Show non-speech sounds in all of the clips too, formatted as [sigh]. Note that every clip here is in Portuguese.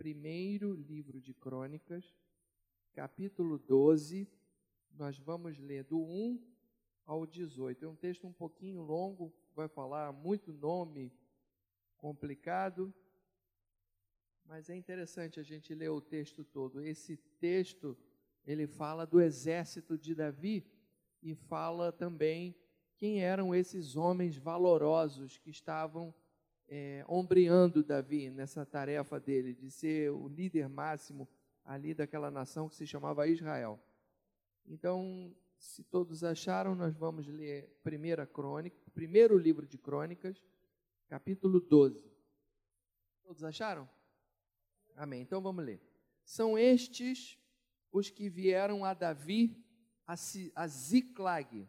primeiro livro de Crônicas, capítulo 12. Nós vamos ler do 1 ao 18. É um texto um pouquinho longo, vai falar muito nome complicado, mas é interessante a gente ler o texto todo. Esse texto, ele fala do exército de Davi e fala também quem eram esses homens valorosos que estavam é, ombreando Davi nessa tarefa dele de ser o líder máximo ali daquela nação que se chamava Israel. Então, se todos acharam, nós vamos ler primeira crônica, primeiro livro de Crônicas, capítulo 12. Todos acharam? Amém. Então vamos ler. São estes os que vieram a Davi a Ziclag,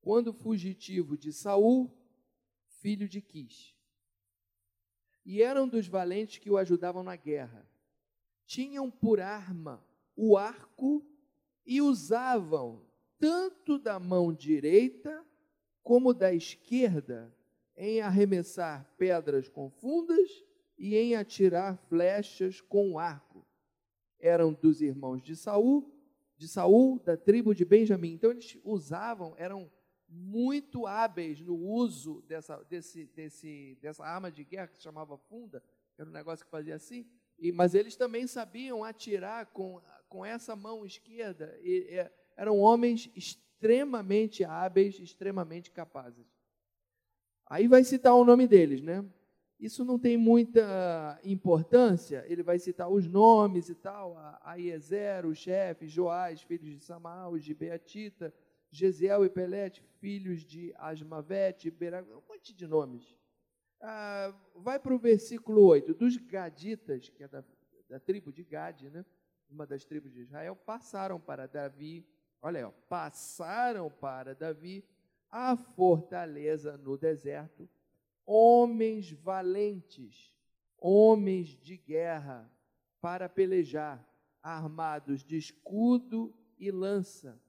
quando fugitivo de Saul, filho de Quis. E eram dos valentes que o ajudavam na guerra. Tinham por arma o arco e usavam tanto da mão direita como da esquerda em arremessar pedras com fundas e em atirar flechas com arco. Eram dos irmãos de Saul, de Saul, da tribo de Benjamim. Então eles usavam, eram muito hábeis no uso dessa, desse, desse, dessa arma de guerra que se chamava funda, era um negócio que fazia assim, e, mas eles também sabiam atirar com, com essa mão esquerda, e, e, eram homens extremamente hábeis, extremamente capazes. Aí vai citar o nome deles, né? Isso não tem muita importância, ele vai citar os nomes e tal, Aiezer, o chefe, Joás, filhos de Samael, de Beatita, Gesiel e Pelete, filhos de Asmavete, Berag, um monte de nomes. Ah, vai para o versículo 8, dos Gaditas, que é da, da tribo de Gade, né? uma das tribos de Israel, passaram para Davi, olha aí, ó, passaram para Davi a fortaleza no deserto, homens valentes, homens de guerra, para pelejar, armados de escudo e lança.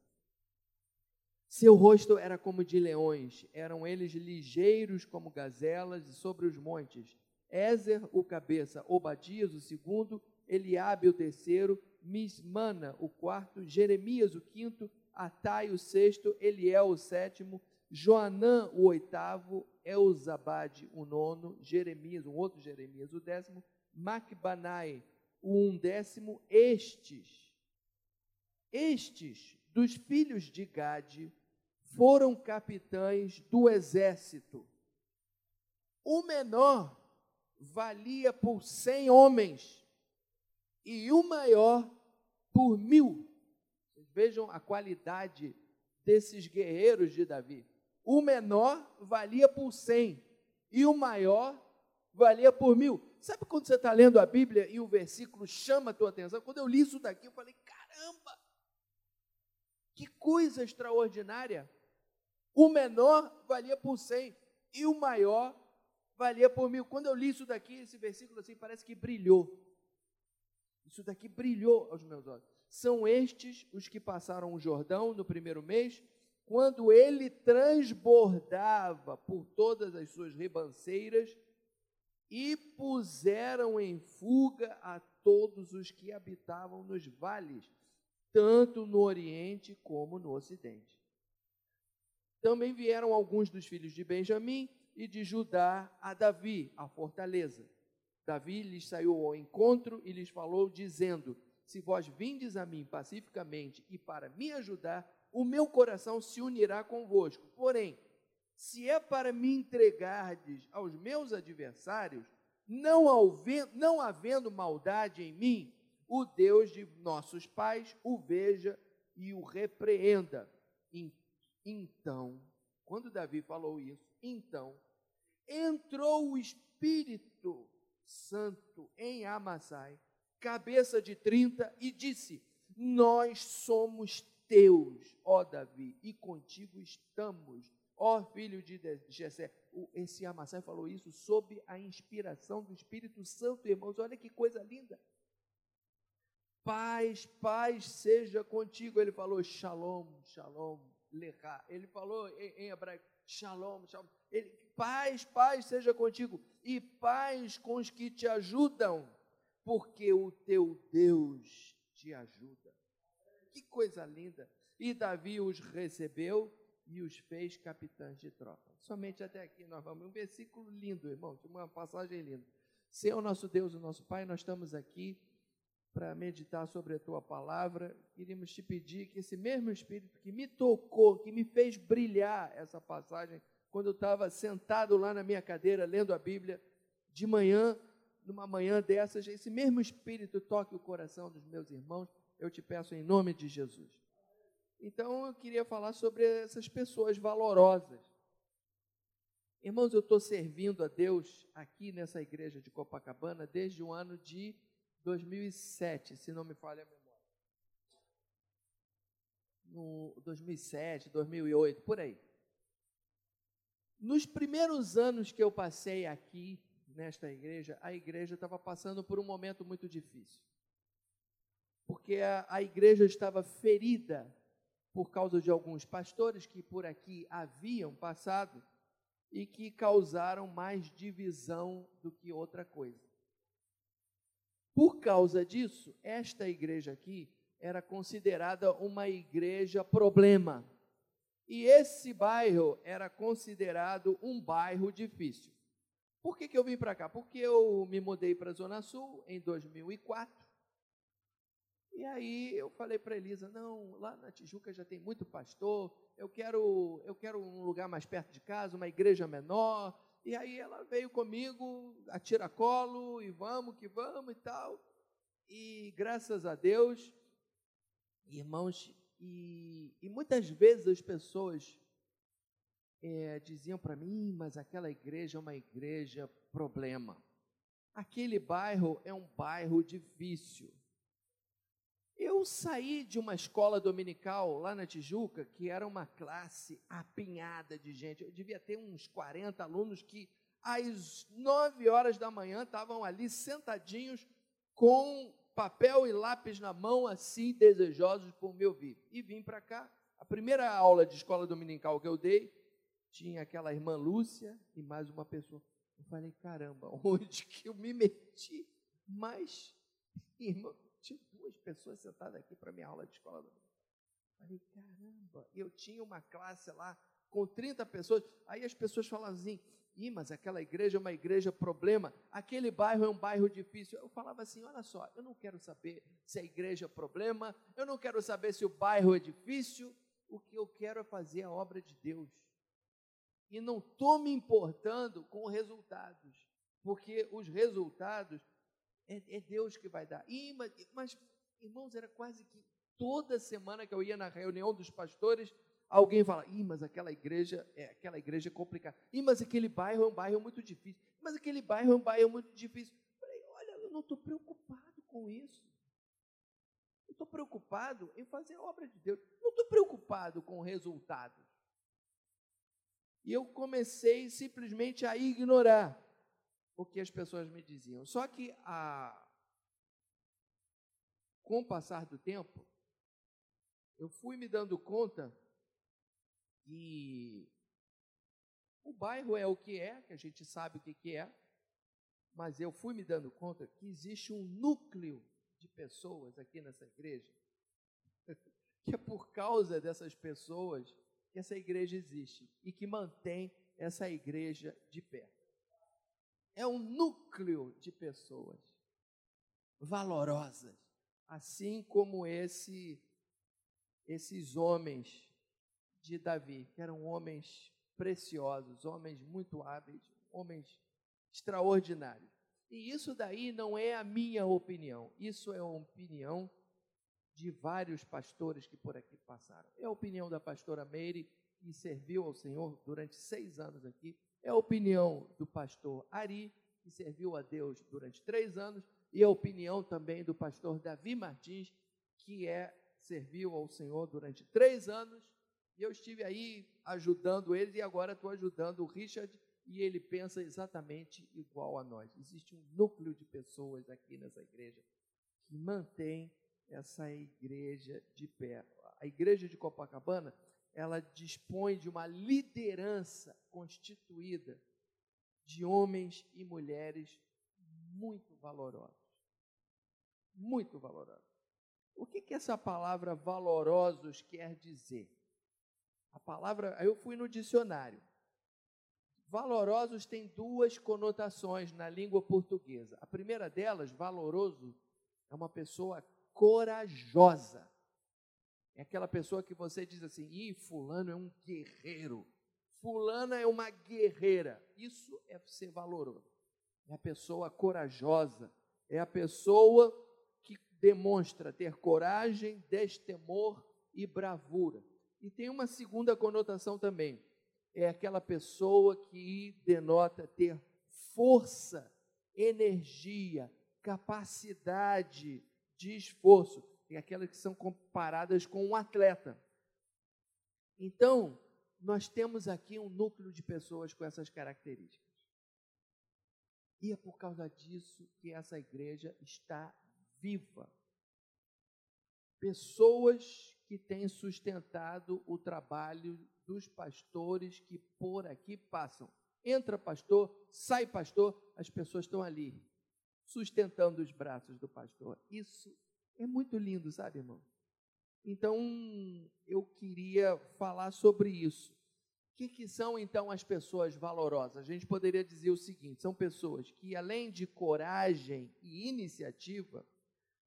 Seu rosto era como de leões, eram eles ligeiros como gazelas e sobre os montes. Ézer, o cabeça, Obadias, o segundo, Eliabe, o terceiro, Mismana, o quarto, Jeremias, o quinto, Atai, o sexto, Eliel, o sétimo, Joanã, o oitavo, Elzabade, o nono, Jeremias, um outro Jeremias, o décimo, Macbanai, o undécimo, estes, estes dos filhos de Gade foram capitães do exército. O menor valia por cem homens e o maior por mil. Vejam a qualidade desses guerreiros de Davi. O menor valia por cem e o maior valia por mil. Sabe quando você está lendo a Bíblia e o versículo chama a tua atenção? Quando eu li isso daqui, eu falei: caramba, que coisa extraordinária! O menor valia por cem e o maior valia por mil. Quando eu li isso daqui, esse versículo assim, parece que brilhou. Isso daqui brilhou aos meus olhos. São estes os que passaram o Jordão no primeiro mês quando ele transbordava por todas as suas ribanceiras e puseram em fuga a todos os que habitavam nos vales, tanto no Oriente como no Ocidente. Também vieram alguns dos filhos de Benjamim e de Judá a Davi, a fortaleza. Davi lhes saiu ao encontro e lhes falou, dizendo: Se vós vindes a mim pacificamente e para me ajudar, o meu coração se unirá convosco. Porém, se é para me entregardes aos meus adversários, não, não havendo maldade em mim, o Deus de nossos pais o veja e o repreenda. Então, quando Davi falou isso, então entrou o Espírito Santo em Amassai, cabeça de trinta, e disse: Nós somos teus, ó Davi, e contigo estamos, ó filho de Jessé. Esse Amassai falou isso sob a inspiração do Espírito Santo, irmãos. Olha que coisa linda. Paz, paz seja contigo. Ele falou shalom, shalom, lecha. Ele falou em, em hebraico shalom, shalom. Ele, paz, paz seja contigo e paz com os que te ajudam porque o teu Deus te ajuda. Que coisa linda! E Davi os recebeu e os fez capitães de tropa. Somente até aqui nós vamos. Um versículo lindo, irmão, uma passagem linda. Senhor nosso Deus, o nosso Pai, nós estamos aqui para meditar sobre a tua palavra. Queríamos te pedir que esse mesmo Espírito que me tocou, que me fez brilhar essa passagem, quando eu estava sentado lá na minha cadeira lendo a Bíblia, de manhã, numa manhã dessas, esse mesmo Espírito toque o coração dos meus irmãos, eu te peço em nome de Jesus. Então eu queria falar sobre essas pessoas valorosas. Irmãos, eu estou servindo a Deus aqui nessa igreja de Copacabana desde o ano de 2007, se não me falha a memória. No 2007, 2008, por aí. Nos primeiros anos que eu passei aqui nesta igreja, a igreja estava passando por um momento muito difícil. Porque a, a igreja estava ferida por causa de alguns pastores que por aqui haviam passado e que causaram mais divisão do que outra coisa. Por causa disso, esta igreja aqui era considerada uma igreja problema. E esse bairro era considerado um bairro difícil. Por que, que eu vim para cá? Porque eu me mudei para a Zona Sul em 2004. E aí eu falei para Elisa, não, lá na Tijuca já tem muito pastor, eu quero, eu quero um lugar mais perto de casa, uma igreja menor, e aí ela veio comigo, a tiracolo, e vamos que vamos e tal. E graças a Deus, irmãos, e, e muitas vezes as pessoas é, diziam para mim, mas aquela igreja é uma igreja problema. Aquele bairro é um bairro difícil. Eu saí de uma escola dominical lá na Tijuca, que era uma classe apinhada de gente. Eu devia ter uns 40 alunos que, às 9 horas da manhã, estavam ali sentadinhos com papel e lápis na mão, assim, desejosos por me ouvir. E vim para cá. A primeira aula de escola dominical que eu dei, tinha aquela irmã Lúcia e mais uma pessoa. Eu falei, caramba, [laughs] onde que eu me meti? Mas, irmão, duas pessoas sentadas aqui para minha aula de escola dominical. Falei, caramba, eu tinha uma classe lá com 30 pessoas. Aí as pessoas falavam assim, Ih, mas aquela igreja é uma igreja problema, aquele bairro é um bairro difícil. Eu falava assim: olha só, eu não quero saber se a igreja é problema, eu não quero saber se o bairro é difícil, o que eu quero é fazer a obra de Deus. E não estou me importando com resultados, porque os resultados é, é Deus que vai dar. Ih, mas, mas, irmãos, era quase que toda semana que eu ia na reunião dos pastores, alguém fala: Ih, mas aquela igreja é aquela igreja é complicada. Ih, mas aquele bairro é um bairro muito difícil. Mas aquele bairro é um bairro muito difícil. Eu falei, olha, eu não estou preocupado com isso. Eu estou preocupado em fazer a obra de Deus. Não estou preocupado com resultados. E eu comecei simplesmente a ignorar o que as pessoas me diziam. Só que a com o passar do tempo, eu fui me dando conta que o bairro é o que é, que a gente sabe o que, que é, mas eu fui me dando conta que existe um núcleo de pessoas aqui nessa igreja, [laughs] que é por causa dessas pessoas que essa igreja existe e que mantém essa igreja de pé. É um núcleo de pessoas valorosas, assim como esse esses homens de Davi, que eram homens preciosos, homens muito hábeis, homens extraordinários. E isso daí não é a minha opinião, isso é a opinião de vários pastores que por aqui passaram. É a opinião da pastora Meire, que serviu ao Senhor durante seis anos aqui. É a opinião do pastor Ari, que serviu a Deus durante três anos. E a opinião também do pastor Davi Martins, que é serviu ao Senhor durante três anos e eu estive aí ajudando eles e agora estou ajudando o Richard e ele pensa exatamente igual a nós. Existe um núcleo de pessoas aqui nessa igreja que mantém essa igreja de pé. A igreja de Copacabana, ela dispõe de uma liderança constituída de homens e mulheres muito valorosos. muito valorosos. O que, que essa palavra valorosos quer dizer? A palavra, eu fui no dicionário. Valorosos tem duas conotações na língua portuguesa. A primeira delas, valoroso, é uma pessoa corajosa. É aquela pessoa que você diz assim: "Ih, fulano é um guerreiro. Fulana é uma guerreira". Isso é ser valoroso. É a pessoa corajosa, é a pessoa que demonstra ter coragem, destemor e bravura. E tem uma segunda conotação também. É aquela pessoa que denota ter força, energia, capacidade de esforço. É aquelas que são comparadas com um atleta. Então, nós temos aqui um núcleo de pessoas com essas características. E é por causa disso que essa igreja está viva. Pessoas que têm sustentado o trabalho dos pastores que por aqui passam. Entra pastor, sai pastor, as pessoas estão ali, sustentando os braços do pastor. Isso é muito lindo, sabe, irmão? Então, eu queria falar sobre isso. Que, que, são então as pessoas valorosas? A gente poderia dizer o seguinte: são pessoas que, além de coragem e iniciativa,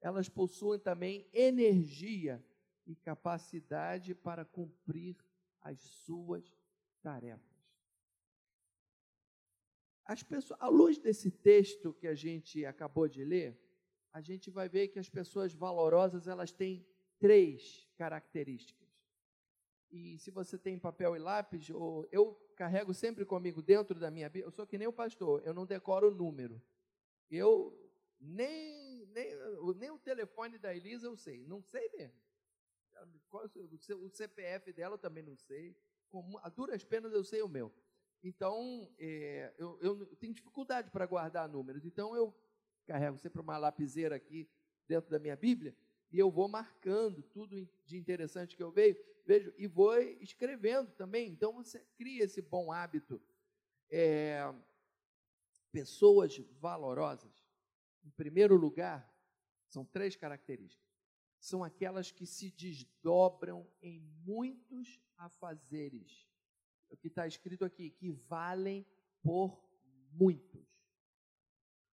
elas possuem também energia e capacidade para cumprir as suas tarefas. As pessoas, à luz desse texto que a gente acabou de ler, a gente vai ver que as pessoas valorosas elas têm três características. E se você tem papel e lápis, eu carrego sempre comigo dentro da minha Bíblia, eu sou que nem o pastor, eu não decoro o número. Eu nem, nem, nem o telefone da Elisa eu sei, não sei mesmo. O CPF dela eu também não sei. a duras penas eu sei o meu. Então, é, eu, eu, tenho dificuldade para guardar números. Então, eu carrego sempre uma lapiseira aqui dentro da minha Bíblia e eu vou marcando tudo de interessante que eu vejo, vejo e vou escrevendo também. Então, você cria esse bom hábito. É, pessoas valorosas, em primeiro lugar, são três características são aquelas que se desdobram em muitos afazeres. É o que está escrito aqui, que valem por muitos.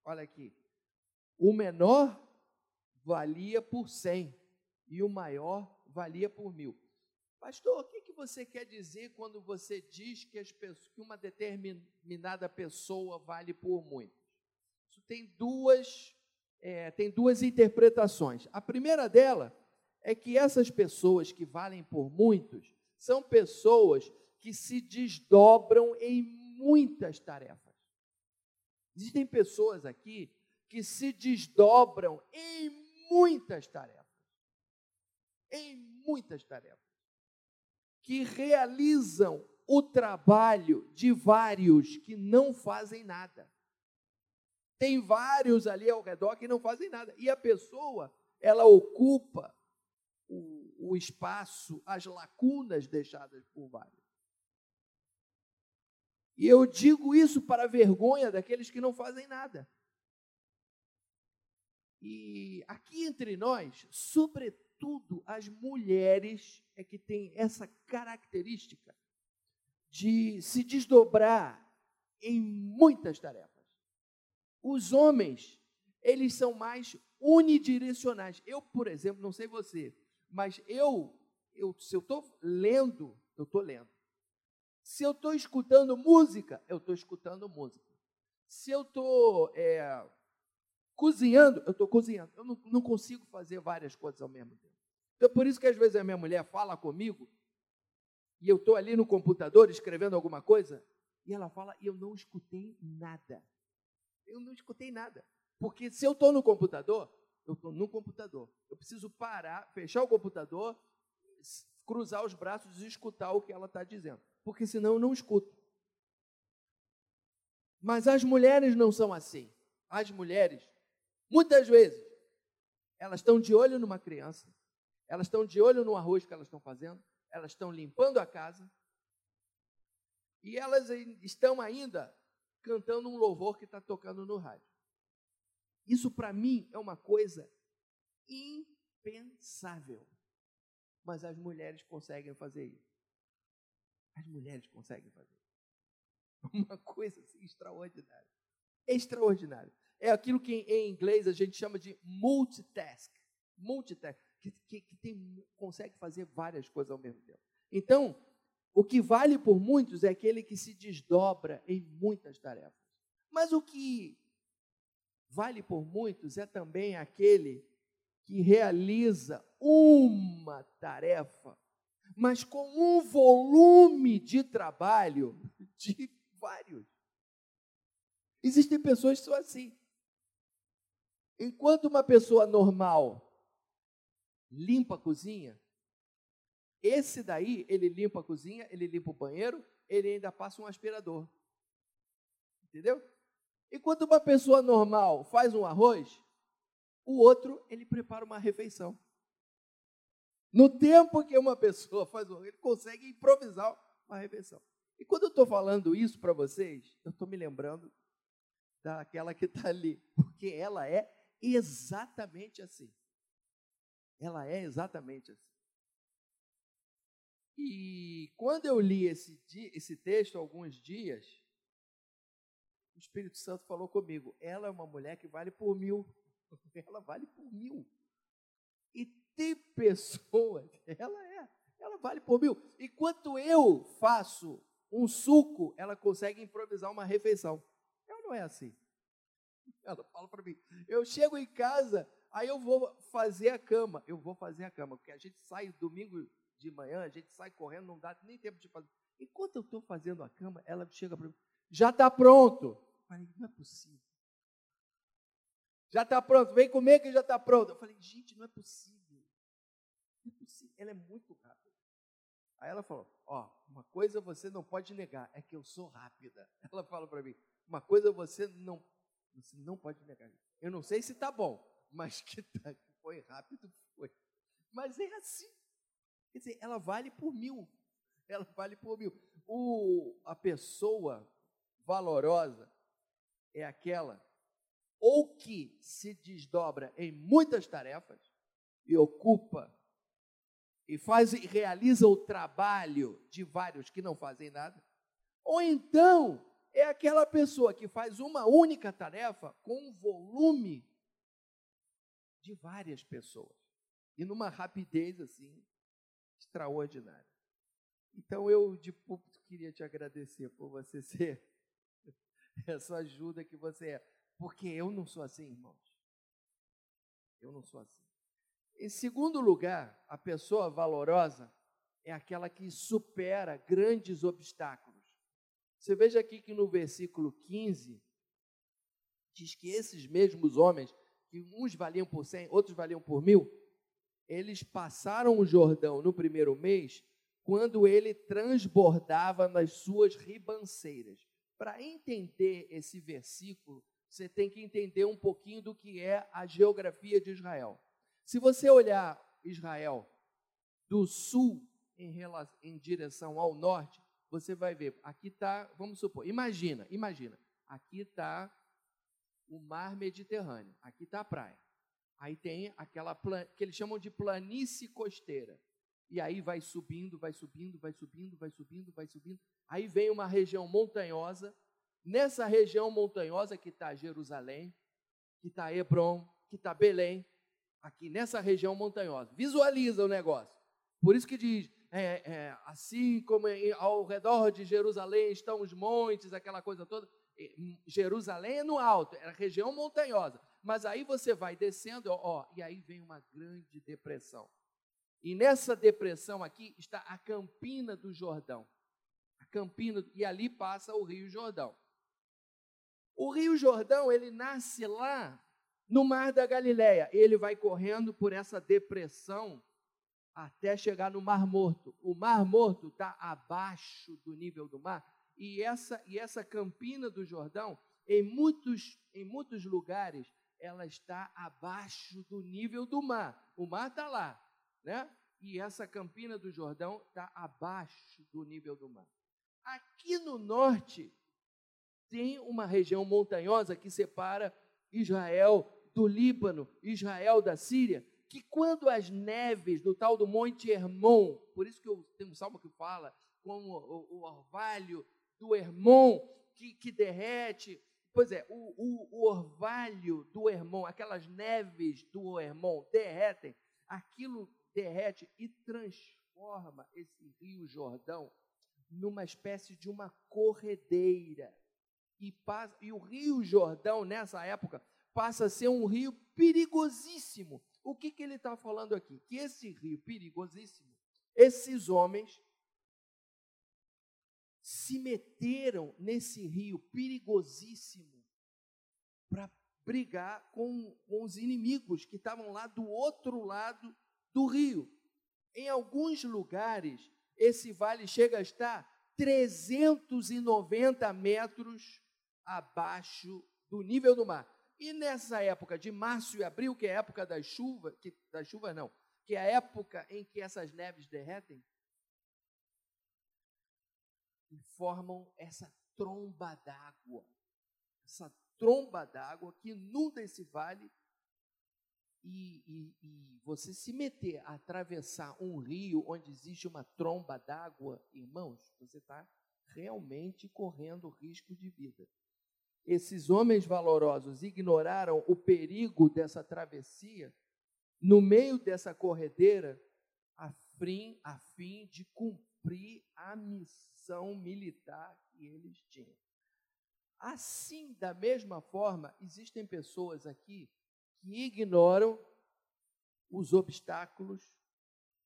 Olha aqui. O menor valia por cem e o maior valia por mil. Pastor, o que, que você quer dizer quando você diz que, pessoas, que uma determinada pessoa vale por muitos? Isso tem duas é, tem duas interpretações. A primeira dela é que essas pessoas que valem por muitos são pessoas que se desdobram em muitas tarefas. Existem pessoas aqui que se desdobram em muitas tarefas. Em muitas tarefas. Que realizam o trabalho de vários que não fazem nada. Tem vários ali ao redor que não fazem nada. E a pessoa, ela ocupa o, o espaço, as lacunas deixadas por vários. E eu digo isso para a vergonha daqueles que não fazem nada. E aqui entre nós, sobretudo as mulheres é que têm essa característica de se desdobrar em muitas tarefas. Os homens, eles são mais unidirecionais. Eu, por exemplo, não sei você, mas eu, eu se eu estou lendo, eu estou lendo. Se eu estou escutando música, eu estou escutando música. Se eu estou é, cozinhando, eu estou cozinhando. Eu não, não consigo fazer várias coisas ao mesmo tempo. Então, por isso que às vezes a minha mulher fala comigo, e eu estou ali no computador escrevendo alguma coisa, e ela fala, e eu não escutei nada eu não escutei nada. Porque se eu estou no computador, eu estou no computador. Eu preciso parar, fechar o computador, cruzar os braços e escutar o que ela está dizendo. Porque senão eu não escuto. Mas as mulheres não são assim. As mulheres, muitas vezes, elas estão de olho numa criança, elas estão de olho no arroz que elas estão fazendo, elas estão limpando a casa, e elas estão ainda cantando um louvor que está tocando no rádio. Isso para mim é uma coisa impensável. Mas as mulheres conseguem fazer isso. As mulheres conseguem fazer isso. [laughs] Uma coisa assim, extraordinária. Extraordinária. É aquilo que em inglês a gente chama de multitask. Multitask, que, que, que tem, consegue fazer várias coisas ao mesmo tempo. Então, o que vale por muitos é aquele que se desdobra em muitas tarefas. Mas o que vale por muitos é também aquele que realiza uma tarefa, mas com um volume de trabalho de vários. Existem pessoas que são assim. Enquanto uma pessoa normal limpa a cozinha, esse daí, ele limpa a cozinha, ele limpa o banheiro, ele ainda passa um aspirador. Entendeu? Enquanto uma pessoa normal faz um arroz, o outro, ele prepara uma refeição. No tempo que uma pessoa [laughs] faz um ele consegue improvisar uma refeição. E quando eu estou falando isso para vocês, eu estou me lembrando daquela que está ali, porque ela é exatamente assim. Ela é exatamente assim. E quando eu li esse, esse texto alguns dias, o Espírito Santo falou comigo: ela é uma mulher que vale por mil. [laughs] Ela vale por mil. E tem pessoas, [laughs] ela é, ela vale por mil. Enquanto eu faço um suco, ela consegue improvisar uma refeição. Ela não é assim. Ela fala para mim: eu chego em casa, aí eu vou fazer a cama. Eu vou fazer a cama, porque a gente sai domingo de manhã, a gente sai correndo, não dá nem tempo de fazer. Enquanto eu estou fazendo a cama, ela chega para mim: já está pronto. Eu falei: não é possível. Já está pronto, vem comer que já está pronto. Eu falei: gente, não é possível. Não é possível. Ela é muito rápida. Aí ela falou: Ó, uma coisa você não pode negar, é que eu sou rápida. [laughs] Ela fala para mim: Uma coisa você não, você não pode negar. Eu não sei se está bom, mas que, tá, que foi rápido, foi. Mas é assim. Quer dizer, ela vale por mil. Ela vale por mil. O, a pessoa valorosa é aquela ou que se desdobra em muitas tarefas e ocupa e faz e realiza o trabalho de vários que não fazem nada, ou então é aquela pessoa que faz uma única tarefa com um volume de várias pessoas e numa rapidez assim extraordinária. Então eu de púlpito queria te agradecer por você [laughs] ser essa ajuda que você é, porque eu não sou assim, irmãos. Eu não sou assim. Em segundo lugar, a pessoa valorosa é aquela que supera grandes obstáculos. Você veja aqui que no versículo 15 diz que esses mesmos homens, que uns valiam por cem, outros valiam por mil, eles passaram o Jordão no primeiro mês, quando ele transbordava nas suas ribanceiras. Para entender esse versículo, você tem que entender um pouquinho do que é a geografia de Israel. Se você olhar Israel do sul em, relação, em direção ao norte, você vai ver, aqui está, vamos supor, imagina, imagina, aqui está o mar Mediterrâneo, aqui está a praia. Aí tem aquela que eles chamam de planície costeira. E aí vai subindo, vai subindo, vai subindo, vai subindo, vai subindo. Aí vem uma região montanhosa. Nessa região montanhosa que está Jerusalém, que está Hebron, que está Belém, aqui nessa região montanhosa. Visualiza o negócio. Por isso que diz, é, é, assim como ao redor de Jerusalém estão os montes, aquela coisa toda. Jerusalém é no alto, é a região montanhosa. Mas aí você vai descendo, ó, e aí vem uma grande depressão. E nessa depressão aqui está a Campina do Jordão. A Campina, e ali passa o Rio Jordão. O Rio Jordão, ele nasce lá no Mar da Galileia, ele vai correndo por essa depressão até chegar no Mar Morto. O Mar Morto está abaixo do nível do mar. E essa, e essa campina do Jordão, em muitos, em muitos lugares, ela está abaixo do nível do mar. O mar está lá, né? E essa campina do Jordão está abaixo do nível do mar. Aqui no norte, tem uma região montanhosa que separa Israel do Líbano, Israel da Síria, que quando as neves do tal do Monte Hermon, por isso que eu tenho um salmo que fala como o, o orvalho do Hermon que, que derrete, Pois é, o, o, o, orvalho do Hermon, aquelas neves do Hermon derretem, aquilo derrete e transforma esse rio Jordão numa espécie de uma corredeira. E, passa, e o rio Jordão, nessa época, passa a ser um rio perigosíssimo. O que, que ele está falando aqui? Que esse rio perigosíssimo, esses homens se meteram nesse rio perigosíssimo para brigar com, com os inimigos que estavam lá do outro lado do rio. Em alguns lugares, esse vale chega a estar 390 metros abaixo do nível do mar. E nessa época de março e abril, que é a época das chuvas, que das chuvas não, que é a época em que essas neves derretem, e formam essa tromba d'água. Essa tromba d'água que inunda esse vale. E, e, e, você se meter a atravessar um rio onde existe uma tromba d'água, irmãos, você está realmente correndo risco de vida. Esses homens valorosos ignoraram o perigo dessa travessia no meio dessa corredeira, a fim, a fim de cumprir a missão militar que eles tinham. Assim, da mesma forma, existem pessoas aqui que ignoram os obstáculos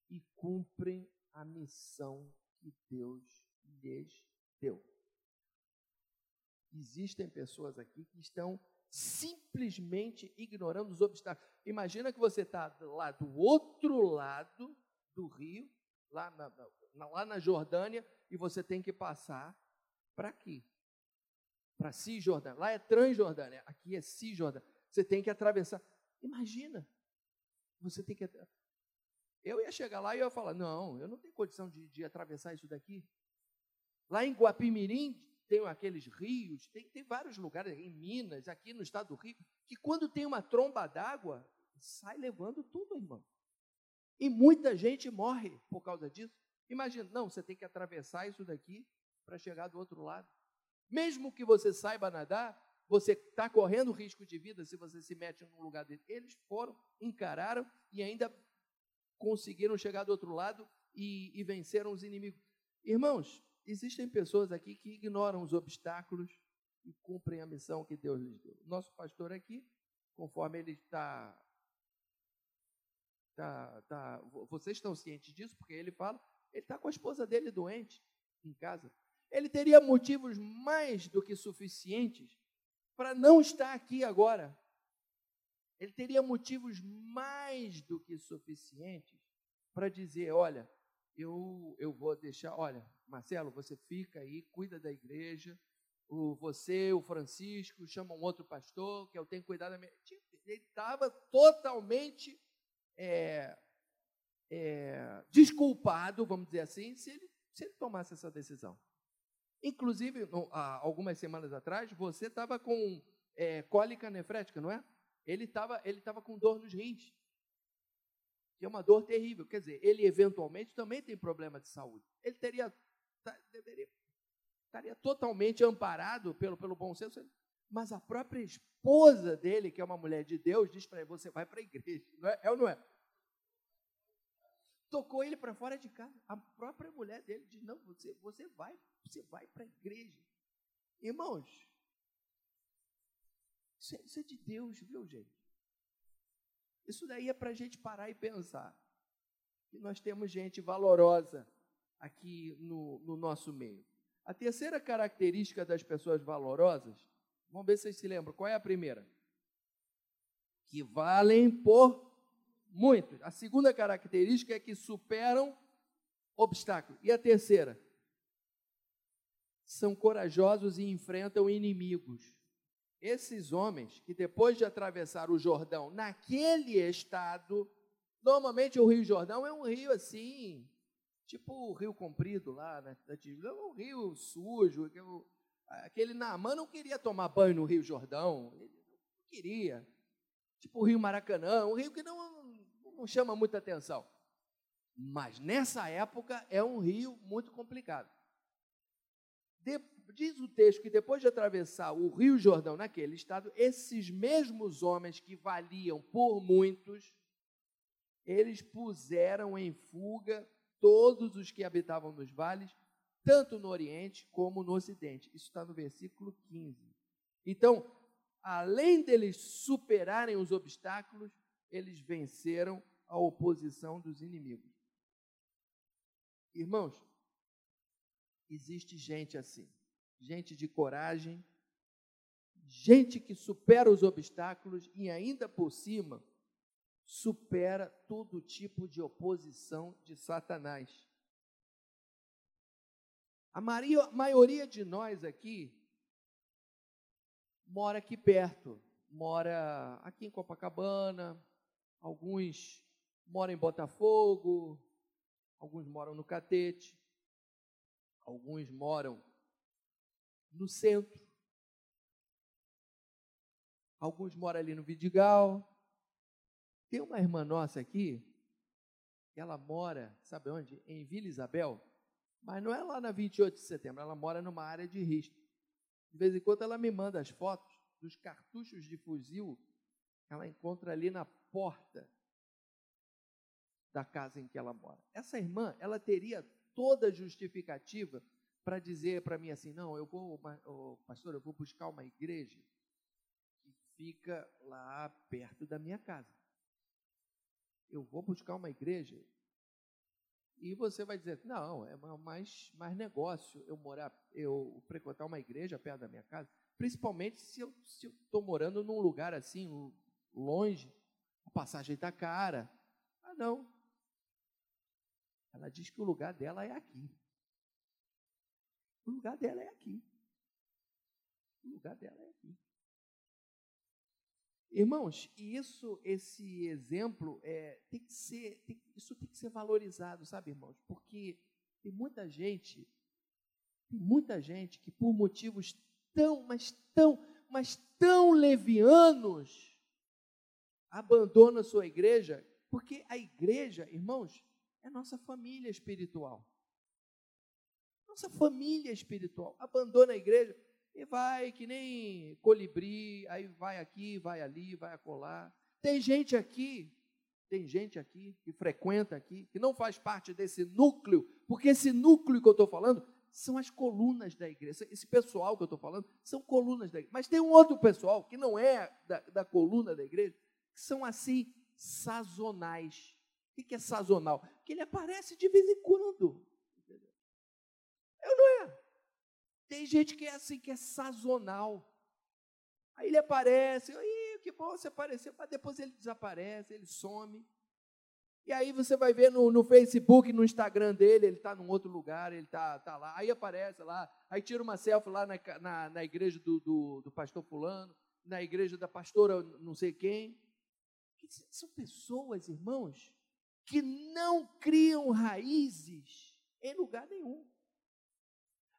e cumprem a missão que Deus lhes deu. Existem pessoas aqui que estão simplesmente ignorando os obstáculos. Imagina que você está lá do outro lado do rio, lá na, na, lá na Jordânia, e você tem que passar para aqui. Para Cisjordânia. Lá é Transjordânia, aqui é Cisjordânia. Você tem que atravessar. Imagina. Você tem que. Eu ia chegar lá e eu ia falar: não, eu não tenho condição de, de atravessar isso daqui. Lá em Guapimirim tem aqueles rios, tem, tem vários lugares, em Minas, aqui no estado do Rio, que quando tem uma tromba d'água, sai levando tudo, irmão. E muita gente morre por causa disso. Imagina, não, você tem que atravessar isso daqui para chegar do outro lado. Mesmo que você saiba nadar, você está correndo risco de vida se você se mete num lugar dele. Eles foram, encararam e ainda conseguiram chegar do outro lado e, e venceram os inimigos. Irmãos, existem pessoas aqui que ignoram os obstáculos e cumprem a missão que Deus lhes deu. Nosso pastor aqui, conforme ele está. Tá, tá, vocês estão cientes disso, porque ele fala, ele está com a esposa dele doente em casa. Ele teria motivos mais do que suficientes para não estar aqui agora. Ele teria motivos mais do que suficientes para dizer: olha, eu, eu vou deixar, olha, Marcelo, você fica aí, cuida da igreja. O, você, o Francisco, chama um outro pastor, que eu tenho cuidado da minha. Ele estava totalmente é, é, desculpado, vamos dizer assim, se ele, se ele tomasse essa decisão. Inclusive, no, há algumas semanas atrás, você estava com é, cólica nefrética, não é? Ele estava ele tava com dor nos rins, que é uma dor terrível. Quer dizer, ele eventualmente também tem problema de saúde. Ele teria, deveria, estaria totalmente amparado pelo, pelo bom senso, mas a própria esposa dele, que é uma mulher de Deus, diz para ele: você vai para a igreja. Não é? é ou não é? tocou ele para fora de casa. A própria mulher dele diz: Não, você, você vai, você vai para a igreja. Irmãos, isso é, isso é de Deus, viu, gente? Isso daí é para a gente parar e pensar. Que nós temos gente valorosa aqui no, no nosso meio. A terceira característica das pessoas valorosas, vamos ver se vocês se lembram, qual é a primeira? Que valem por Muitos. A segunda característica é que superam obstáculos. E a terceira? São corajosos e enfrentam inimigos. Esses homens que depois de atravessar o Jordão naquele estado, normalmente o Rio Jordão é um rio assim, tipo o Rio Comprido lá, né? É um rio sujo. Aquele Naamã não queria tomar banho no Rio Jordão, ele não queria. Tipo o Rio Maracanã, um rio que não não chama muita atenção. Mas nessa época é um rio muito complicado. De, diz o texto que depois de atravessar o Rio Jordão naquele estado, esses mesmos homens que valiam por muitos, eles puseram em fuga todos os que habitavam nos vales, tanto no Oriente como no Ocidente. Isso está no versículo 15. Então, além deles superarem os obstáculos, eles venceram a oposição dos inimigos. Irmãos, existe gente assim, gente de coragem, gente que supera os obstáculos e ainda por cima supera todo tipo de oposição de Satanás. A maioria de nós aqui mora aqui perto, mora aqui em Copacabana, alguns moram em Botafogo, alguns moram no Catete, alguns moram no centro, alguns moram ali no Vidigal. Tem uma irmã nossa aqui, ela mora, sabe onde? Em Vila Isabel, mas não é lá na 28 de setembro, ela mora numa área de risco. De vez em quando ela me manda as fotos dos cartuchos de fuzil que ela encontra ali na porta da casa em que ela mora. Essa irmã, ela teria toda justificativa para dizer para mim assim: não, eu vou, pastor, eu vou buscar uma igreja que fica lá perto da minha casa. Eu vou buscar uma igreja. E você vai dizer, não, é mais, mais negócio eu morar, eu frequentar uma igreja perto da minha casa, principalmente se eu estou morando num lugar assim, longe, a passagem está cara. Ah, não, ela diz que o lugar dela é aqui. O lugar dela é aqui. O lugar dela é aqui. Irmãos, isso, esse exemplo é, tem que ser, tem, isso tem que ser valorizado, sabe, irmãos? Porque tem muita gente, tem muita gente que por motivos tão, mas tão, mas tão levianos abandona a sua igreja, porque a igreja, irmãos, é nossa família espiritual. Nossa família espiritual. Abandona a igreja e vai que nem colibri, aí vai aqui, vai ali, vai acolá. Tem gente aqui, tem gente aqui que frequenta aqui, que não faz parte desse núcleo, porque esse núcleo que eu estou falando são as colunas da igreja. Esse pessoal que eu estou falando são colunas da igreja. Mas tem um outro pessoal que não é da, da coluna da igreja, que são assim, sazonais. O que é sazonal? Que ele aparece de vez em quando. Eu não é. Tem gente que é assim, que é sazonal. Aí ele aparece, Ih, que bom você apareceu, mas depois ele desaparece, ele some. E aí você vai ver no, no Facebook, no Instagram dele, ele está num outro lugar, ele está tá lá, aí aparece lá, aí tira uma selfie lá na, na, na igreja do, do, do pastor fulano, na igreja da pastora não sei quem. São pessoas, irmãos, que não criam raízes em lugar nenhum.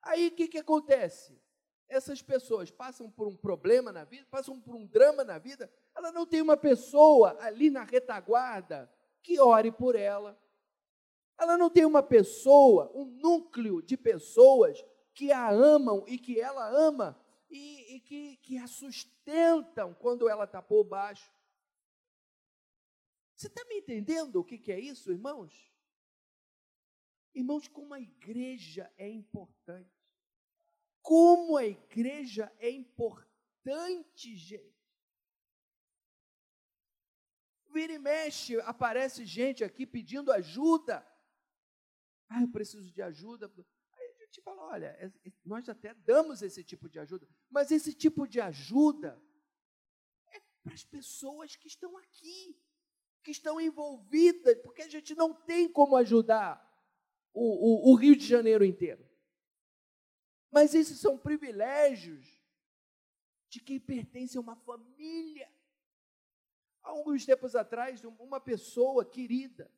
Aí o que, que acontece? Essas pessoas passam por um problema na vida, passam por um drama na vida, ela não tem uma pessoa ali na retaguarda que ore por ela. Ela não tem uma pessoa, um núcleo de pessoas que a amam e que ela ama e, e que, que a sustentam quando ela está por baixo. Você está me entendendo o que, que é isso, irmãos? Irmãos, como a igreja é importante. Como a igreja é importante, gente. Vira e mexe, aparece gente aqui pedindo ajuda. Ah, eu preciso de ajuda. Aí a gente fala: olha, é, é, nós até damos esse tipo de ajuda, mas esse tipo de ajuda é para as pessoas que estão aqui que estão envolvidas, porque a gente não tem como ajudar o, o, o Rio de Janeiro inteiro. Mas esses são privilégios de quem pertence a uma família. Há alguns tempos atrás, uma pessoa querida,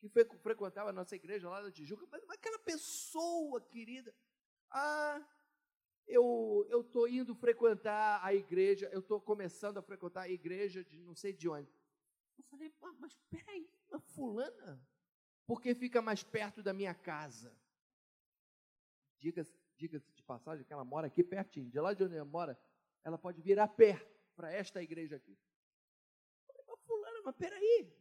que foi, frequentava a nossa igreja lá da Tijuca, mas aquela pessoa querida, ah, eu estou indo frequentar a igreja, eu estou começando a frequentar a igreja de não sei de onde. Eu falei, mas peraí, uma fulana? Porque fica mais perto da minha casa. Diga-se diga de passagem que ela mora aqui pertinho. De lá de onde ela mora, ela pode vir a pé para esta igreja aqui. Mas fulana, mas peraí.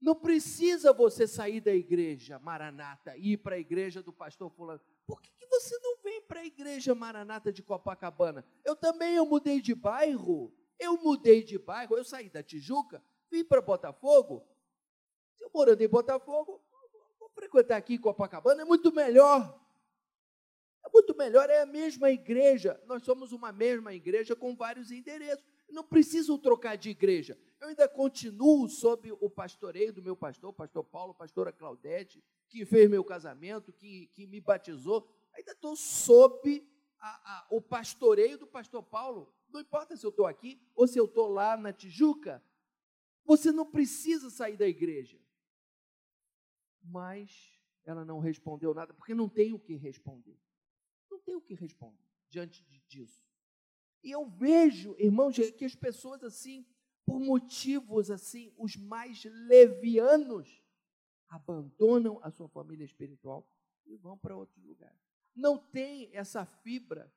Não precisa você sair da igreja Maranata e ir para a igreja do pastor fulano. Por que, que você não vem para a igreja Maranata de Copacabana? Eu também eu mudei de bairro. Eu mudei de bairro, eu saí da Tijuca, vim para Botafogo. Eu morando em Botafogo, vou frequentar aqui Copacabana, é muito melhor. É muito melhor, é a mesma igreja. Nós somos uma mesma igreja com vários endereços. Não preciso trocar de igreja. Eu ainda continuo sob o pastoreio do meu pastor, pastor Paulo, pastora Claudete, que fez meu casamento, que, que me batizou. Ainda estou sob a, a, o pastoreio do pastor Paulo. Não importa se eu estou aqui ou se eu estou lá na Tijuca. Você não precisa sair da igreja. Mas ela não respondeu nada, porque não tem o que responder. Não tem o que responder diante disso. E eu vejo, irmãos, que as pessoas assim, por motivos assim, os mais levianos, abandonam a sua família espiritual e vão para outro lugar. Não tem essa fibra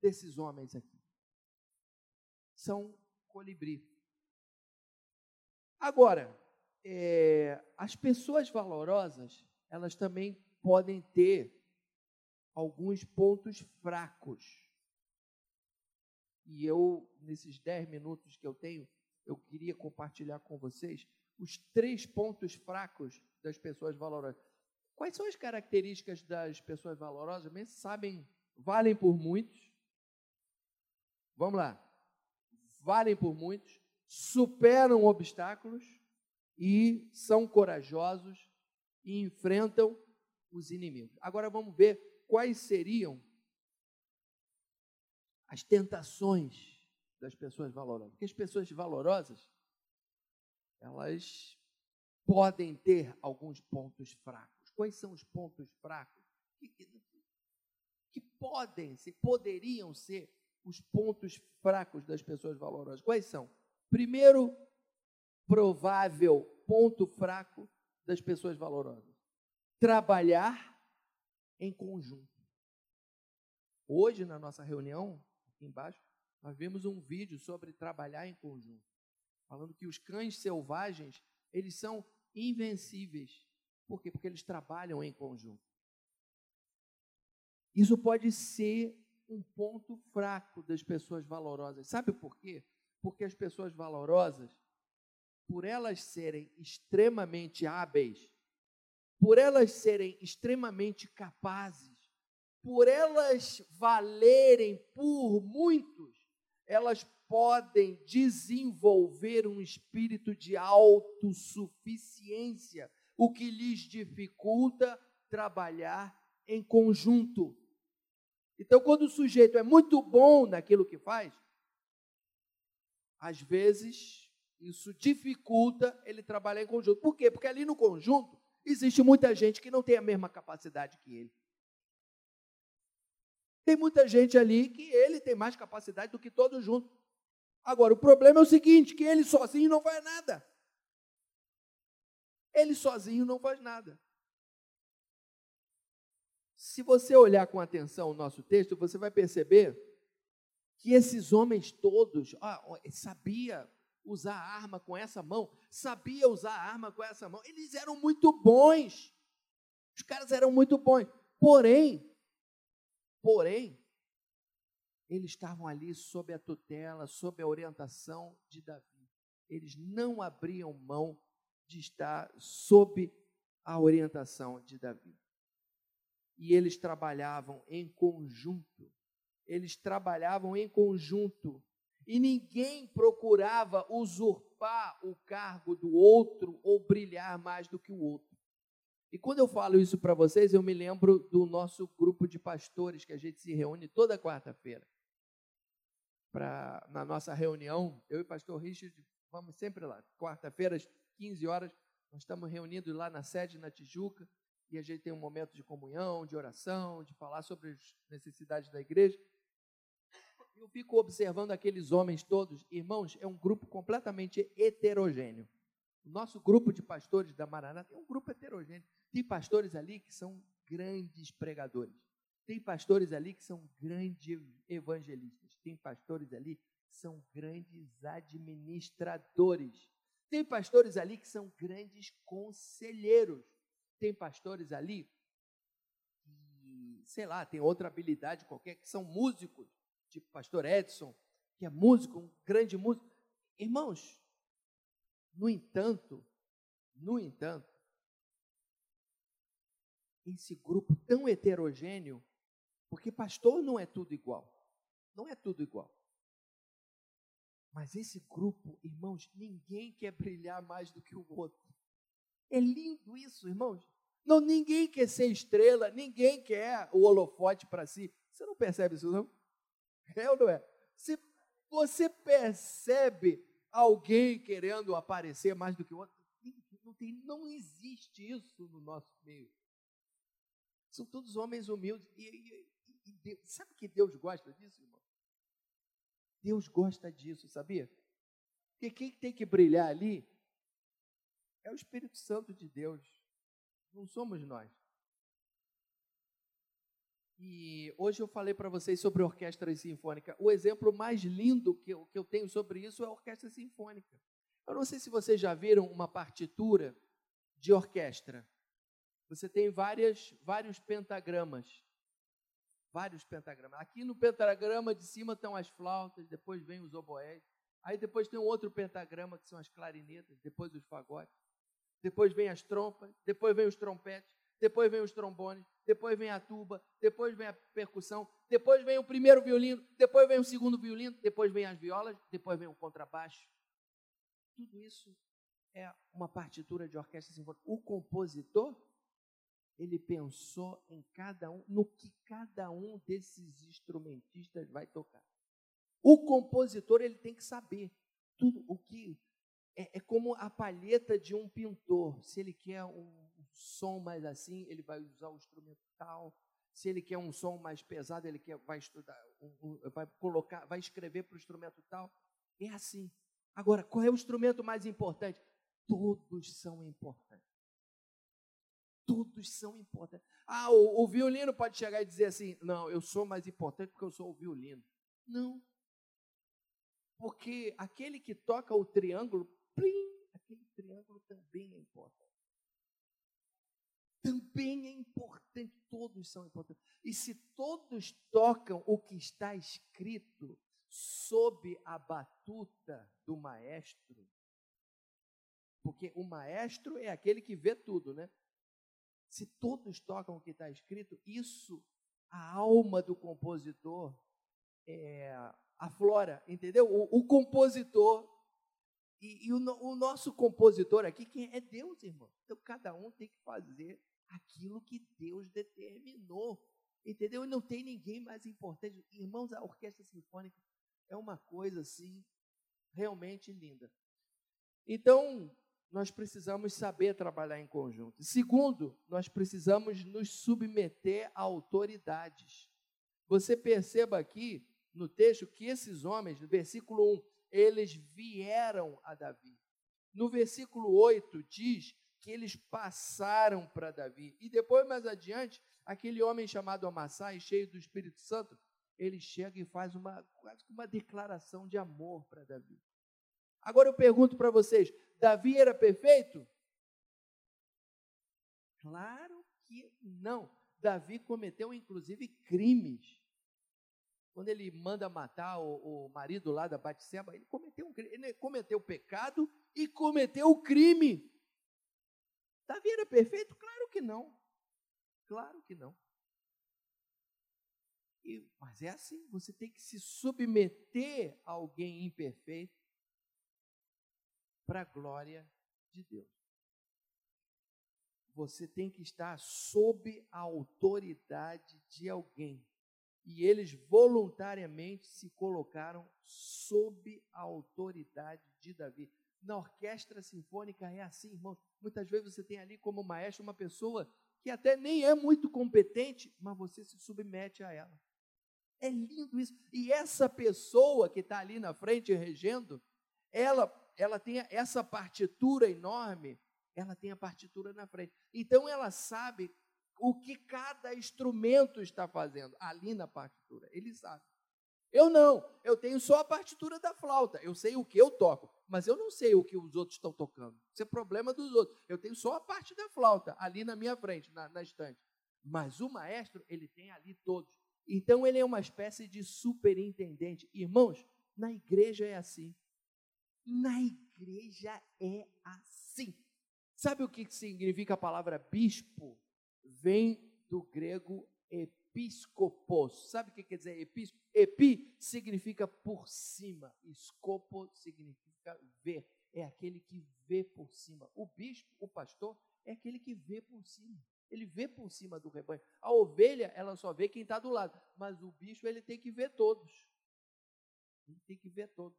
desses homens aqui. São colibri. Agora, é, as pessoas valorosas, elas também podem ter alguns pontos fracos. E eu, nesses dez minutos que eu tenho, eu queria compartilhar com vocês os três pontos fracos das pessoas valorosas. Quais são as características das pessoas valorosas? Mesmo sabem, valem por muitos. Vamos lá. Valem por muitos, superam obstáculos e são corajosos e enfrentam os inimigos. Agora vamos ver quais seriam as tentações das pessoas valorosas. Porque as pessoas valorosas, elas podem ter alguns pontos fracos. Quais são os pontos fracos? Que, que, que podem ser, poderiam ser os pontos fracos das pessoas valorosas? Quais são? Primeiro, provável ponto fraco das pessoas valorosas: trabalhar em conjunto. Hoje, na nossa reunião, aqui embaixo, nós vimos um vídeo sobre trabalhar em conjunto, falando que os cães selvagens, eles são invencíveis. Por quê? Porque eles trabalham em conjunto. Isso pode ser um ponto fraco das pessoas valorosas. Sabe por quê? Porque as pessoas valorosas, por elas serem extremamente hábeis, por elas serem extremamente capazes, por elas valerem por muitos, elas podem desenvolver um espírito de autossuficiência, o que lhes dificulta trabalhar em conjunto. Então, quando o sujeito é muito bom naquilo que faz, às vezes isso dificulta ele trabalhar em conjunto. Por quê? Porque ali no conjunto existe muita gente que não tem a mesma capacidade que ele. Tem muita gente ali que ele tem mais capacidade do que todos juntos. Agora, o problema é o seguinte: que ele sozinho não faz nada. Ele sozinho não faz nada. Se você olhar com atenção o nosso texto, você vai perceber que esses homens todos ah, sabia usar a arma com essa mão, sabia usar a arma com essa mão. Eles eram muito bons. Os caras eram muito bons. Porém, Porém, eles estavam ali sob a tutela, sob a orientação de Davi. Eles não abriam mão de estar sob a orientação de Davi. E eles trabalhavam em conjunto. Eles trabalhavam em conjunto. E ninguém procurava usurpar o cargo do outro ou brilhar mais do que o outro. E quando eu falo isso para vocês, eu me lembro do nosso grupo de pastores que a gente se reúne toda quarta-feira. Na nossa reunião, eu e o pastor Richard vamos sempre lá. Quarta-feira, às 15 horas, nós estamos reunidos lá na sede, na Tijuca, e a gente tem um momento de comunhão, de oração, de falar sobre as necessidades da igreja. Eu fico observando aqueles homens todos, irmãos, é um grupo completamente heterogêneo. O nosso grupo de pastores da Maranata é um grupo heterogêneo. Tem pastores ali que são grandes pregadores. Tem pastores ali que são grandes evangelistas. Tem pastores ali que são grandes administradores. Tem pastores ali que são grandes conselheiros. Tem pastores ali que, sei lá, tem outra habilidade qualquer, que são músicos, tipo pastor Edson, que é músico, um grande músico. Irmãos, no entanto, no entanto, esse grupo tão heterogêneo, porque pastor não é tudo igual. Não é tudo igual. Mas esse grupo, irmãos, ninguém quer brilhar mais do que o outro. É lindo isso, irmãos. Não, ninguém quer ser estrela, ninguém quer o holofote para si. Você não percebe isso, não? É ou não é? Se você percebe alguém querendo aparecer mais do que o outro, não, tem, não existe isso no nosso meio. São todos homens humildes. E, e, e Deus, sabe que Deus gosta disso, irmão? Deus gosta disso, sabia? Porque quem tem que brilhar ali é o Espírito Santo de Deus. Não somos nós. E hoje eu falei para vocês sobre orquestra sinfônica. O exemplo mais lindo que eu, que eu tenho sobre isso é a orquestra sinfônica. Eu não sei se vocês já viram uma partitura de orquestra. Você tem várias, vários pentagramas. Vários pentagramas. Aqui no pentagrama de cima estão as flautas, depois vem os oboés. Aí depois tem um outro pentagrama que são as clarinetas, depois os fagotes. Depois vem as trompas, depois vem os trompetes depois vem os trombones, depois vem a tuba, depois vem a percussão, depois vem o primeiro violino, depois vem o segundo violino, depois vem as violas, depois vem o contrabaixo. Tudo isso é uma partitura de orquestra sinfônica. O compositor, ele pensou em cada um, no que cada um desses instrumentistas vai tocar. O compositor, ele tem que saber tudo o que é, é como a palheta de um pintor. Se ele quer um som mais assim, ele vai usar o instrumento tal. Se ele quer um som mais pesado, ele quer, vai estudar, um, um, vai colocar, vai escrever para o instrumento tal. É assim. Agora, qual é o instrumento mais importante? Todos são importantes. Todos são importantes. Ah, o, o violino pode chegar e dizer assim: não, eu sou mais importante porque eu sou o violino. Não. Porque aquele que toca o triângulo, plim, aquele triângulo também é importante também é importante, todos são importantes. E se todos tocam o que está escrito sob a batuta do maestro, porque o maestro é aquele que vê tudo, né? Se todos tocam o que está escrito, isso, a alma do compositor é, aflora, entendeu? O, o compositor e, e o, o, nosso compositor aqui, quem é Deus, irmão. Então cada um tem que fazer aquilo que Deus determinou. Entendeu? E não tem ninguém mais importante. Irmãos, a orquestra sinfônica é uma coisa assim realmente linda. Então, nós precisamos saber trabalhar em conjunto. Segundo, nós precisamos nos submeter a autoridades. Você perceba aqui no texto que esses homens, no versículo 1, eles vieram a Davi. No versículo 8 diz que eles passaram para Davi. E depois, mais adiante, aquele homem chamado Amassai, cheio do Espírito Santo, ele chega e faz uma, quase uma declaração de amor para Davi. Agora eu pergunto para vocês: Davi era perfeito? Claro que não. Davi cometeu inclusive crimes. Quando ele manda matar o, o marido lá da Batseba, ele cometeu um crime, ele cometeu pecado e cometeu o crime. Davi era perfeito? Claro que não. Claro que não. E, mas é assim, você tem que se submeter a alguém imperfeito para a glória de Deus. Você tem que estar sob a autoridade de alguém. E eles voluntariamente se colocaram sob a autoridade de Davi. Na orquestra sinfônica é assim, irmãos. Muitas vezes você tem ali como maestro uma pessoa que até nem é muito competente, mas você se submete a ela. É lindo isso. E essa pessoa que está ali na frente regendo, ela, ela tem essa partitura enorme, ela tem a partitura na frente. Então ela sabe o que cada instrumento está fazendo ali na partitura. Ele sabe. Eu não, eu tenho só a partitura da flauta. Eu sei o que eu toco, mas eu não sei o que os outros estão tocando. Isso é problema dos outros. Eu tenho só a parte da flauta ali na minha frente, na, na estante. Mas o maestro, ele tem ali todos. Então ele é uma espécie de superintendente. Irmãos, na igreja é assim. Na igreja é assim. Sabe o que significa a palavra bispo? Vem do grego episcopos. Sabe o que quer dizer episcopo? Epi significa por cima, escopo significa ver. É aquele que vê por cima. O bispo, o pastor, é aquele que vê por cima. Ele vê por cima do rebanho. A ovelha, ela só vê quem está do lado. Mas o bicho, ele tem que ver todos. Ele tem que ver todos.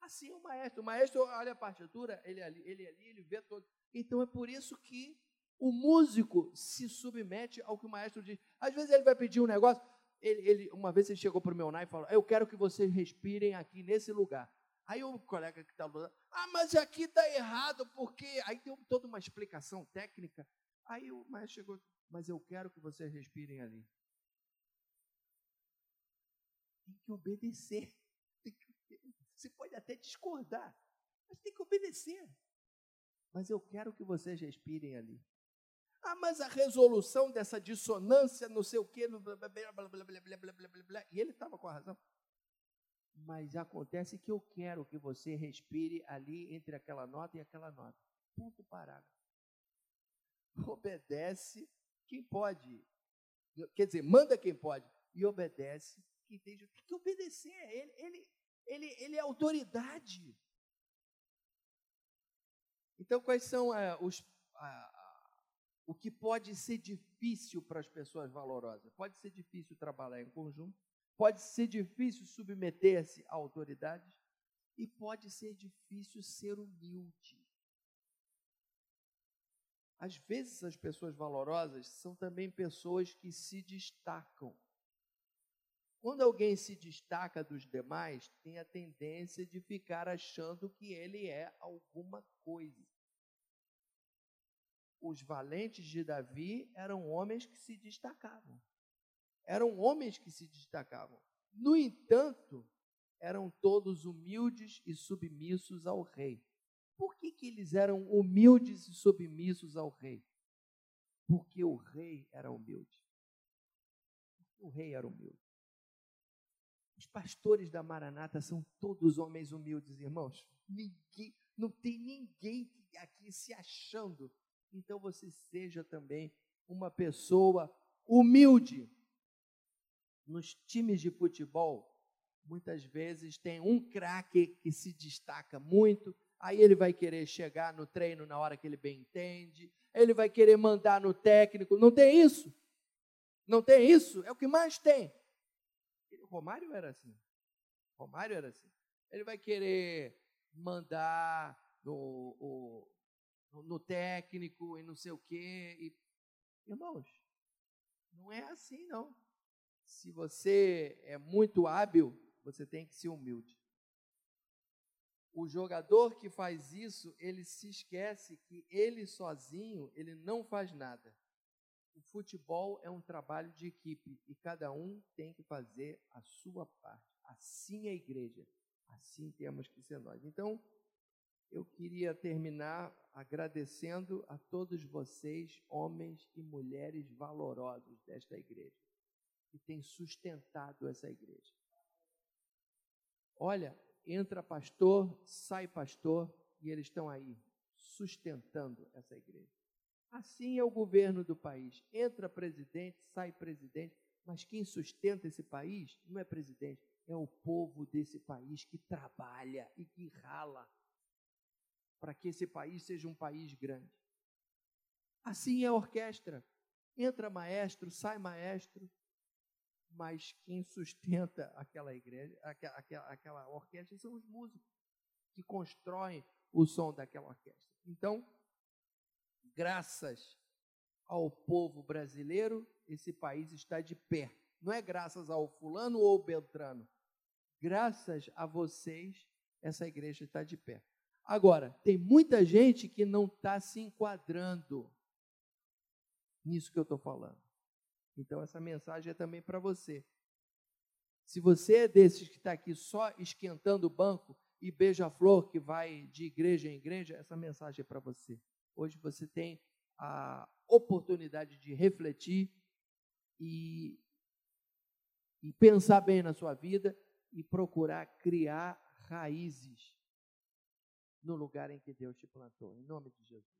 Assim é o maestro. O maestro olha a partitura, ele ali, ele ali, ele vê todos. Então é por isso que o músico se submete ao que o maestro diz. Às vezes ele vai pedir um negócio. Ele, ele uma vez ele chegou para o meu nai e falou: Eu quero que vocês respirem aqui nesse lugar. Aí o colega que está do lado, ah, mas aqui está errado, porque. Aí tem toda uma explicação técnica. Aí o maestro chegou, mas eu quero que vocês respirem ali. Tem que obedecer. [laughs] Tem que, você pode até discordar, mas tem que obedecer. Mas eu quero que vocês respirem ali. Ah, mas a resolução dessa dissonância, não sei o quê, blá, blá, blá, blá, blá, blá, blá, blá, blá, e ele estava com a razão. Mas acontece que eu quero que você respire ali entre aquela nota e aquela nota. Ponto parágrafo. Obedece quem pode. Quer dizer, manda quem pode. E obedece quem tem. Tem que obedecer. Ele, ele, ele, ele é autoridade. Então, quais são uh, os, uh, o que pode ser difícil para as pessoas valorosas. Pode ser difícil trabalhar em conjunto, pode ser difícil submeter-se a autoridades e pode ser difícil ser humilde. Às vezes, as pessoas valorosas são também pessoas que se destacam. Quando alguém se destaca dos demais, tem a tendência de ficar achando que ele é alguma coisa os valentes de Davi eram homens que se destacavam. Eram homens que se destacavam. No entanto, eram todos humildes e submissos ao rei. Por que, que eles eram humildes e submissos ao rei? Porque o rei era humilde. O rei era humilde. Os pastores da Maranata são todos homens humildes, irmãos. Ninguém, não tem ninguém aqui se achando então você seja também uma pessoa humilde. Nos times de futebol, muitas vezes tem um craque que se destaca muito, aí ele vai querer chegar no treino na hora que ele bem entende, ele vai querer mandar no técnico. Não tem isso? Não tem isso? É o que mais tem. O Romário era assim. Romário era assim. Ele vai querer mandar no, o, no técnico e não sei o quê. E, irmãos, não é assim não. Se você é muito hábil, você tem que ser humilde. O jogador que faz isso, ele se esquece que ele sozinho, ele não faz nada. O futebol é um trabalho de equipe e cada um tem que fazer a sua parte. Assim é a igreja. Assim temos que ser nós. Então, eu queria terminar agradecendo a todos vocês, homens e mulheres valorosos desta igreja, que têm sustentado essa igreja. Olha, entra pastor, sai pastor, e eles estão aí, sustentando essa igreja. Assim é o governo do país. Entra presidente, sai presidente, mas quem sustenta esse país não é presidente, é o povo desse país que trabalha e que rala para que esse país seja um país grande. Assim é a orquestra. Entra maestro, sai maestro, mas quem sustenta aquela igreja, aquela, aquela orquestra são os músicos que constroem o som daquela orquestra. Então, graças ao povo brasileiro, esse país está de pé. Não é graças ao fulano ou beltrano. Graças a vocês, essa igreja está de pé. Agora, tem muita gente que não está se enquadrando nisso que eu estou falando. Então, essa mensagem é também para você. Se você é desses que está aqui só esquentando o banco e beija-flor que vai de igreja em igreja, essa mensagem é para você. Hoje você tem a oportunidade de refletir e, e pensar bem na sua vida e procurar criar raízes no lugar em que Deus te plantou. Em nome de Jesus.